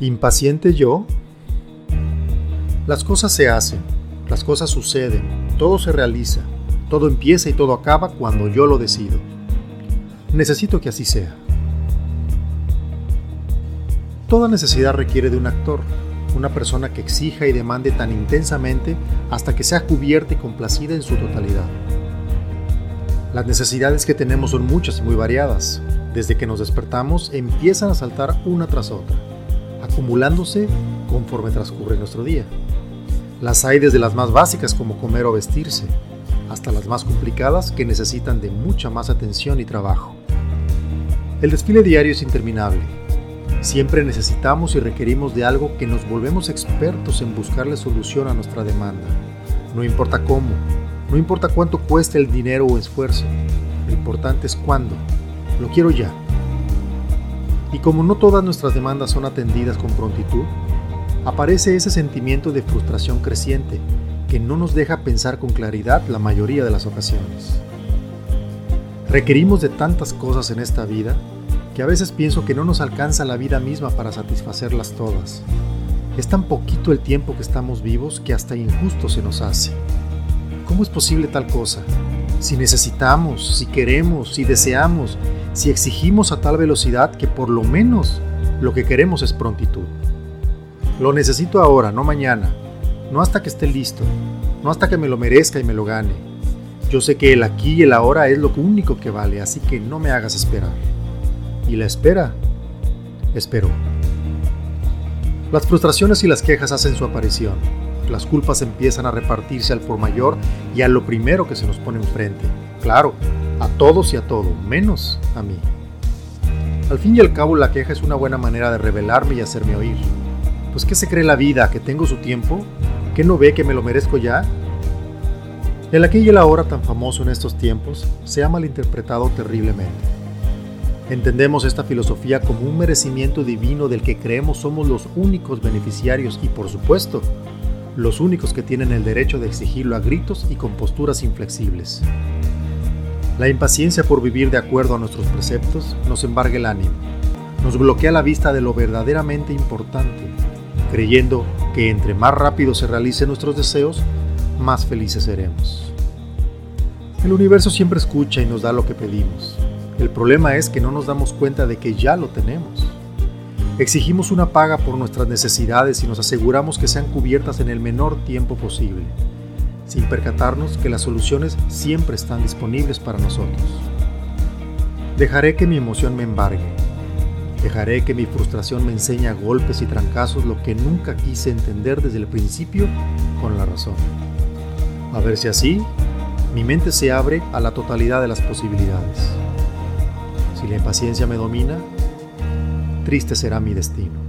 ¿Impaciente yo? Las cosas se hacen, las cosas suceden, todo se realiza, todo empieza y todo acaba cuando yo lo decido. Necesito que así sea. Toda necesidad requiere de un actor, una persona que exija y demande tan intensamente hasta que sea cubierta y complacida en su totalidad. Las necesidades que tenemos son muchas y muy variadas. Desde que nos despertamos empiezan a saltar una tras otra acumulándose conforme transcurre nuestro día. Las hay desde las más básicas como comer o vestirse, hasta las más complicadas que necesitan de mucha más atención y trabajo. El desfile diario es interminable. Siempre necesitamos y requerimos de algo que nos volvemos expertos en buscarle solución a nuestra demanda. No importa cómo, no importa cuánto cueste el dinero o esfuerzo, lo importante es cuándo. Lo quiero ya. Y como no todas nuestras demandas son atendidas con prontitud, aparece ese sentimiento de frustración creciente que no nos deja pensar con claridad la mayoría de las ocasiones. Requerimos de tantas cosas en esta vida que a veces pienso que no nos alcanza la vida misma para satisfacerlas todas. Es tan poquito el tiempo que estamos vivos que hasta injusto se nos hace. ¿Cómo es posible tal cosa? Si necesitamos, si queremos, si deseamos, si exigimos a tal velocidad que por lo menos lo que queremos es prontitud. Lo necesito ahora, no mañana, no hasta que esté listo, no hasta que me lo merezca y me lo gane. Yo sé que el aquí y el ahora es lo único que vale, así que no me hagas esperar. Y la espera, espero. Las frustraciones y las quejas hacen su aparición. Las culpas empiezan a repartirse al por mayor y a lo primero que se nos pone enfrente. Claro, a todos y a todo, menos a mí. Al fin y al cabo la queja es una buena manera de revelarme y hacerme oír. Pues ¿qué se cree la vida? ¿Que tengo su tiempo? ¿Que no ve que me lo merezco ya? El aquí y el ahora tan famoso en estos tiempos se ha malinterpretado terriblemente. Entendemos esta filosofía como un merecimiento divino del que creemos somos los únicos beneficiarios y por supuesto, los únicos que tienen el derecho de exigirlo a gritos y con posturas inflexibles. La impaciencia por vivir de acuerdo a nuestros preceptos nos embarga el ánimo, nos bloquea la vista de lo verdaderamente importante, creyendo que entre más rápido se realicen nuestros deseos, más felices seremos. El universo siempre escucha y nos da lo que pedimos. El problema es que no nos damos cuenta de que ya lo tenemos. Exigimos una paga por nuestras necesidades y nos aseguramos que sean cubiertas en el menor tiempo posible sin percatarnos que las soluciones siempre están disponibles para nosotros. Dejaré que mi emoción me embargue. Dejaré que mi frustración me enseñe a golpes y trancazos lo que nunca quise entender desde el principio con la razón. A ver si así mi mente se abre a la totalidad de las posibilidades. Si la impaciencia me domina, triste será mi destino.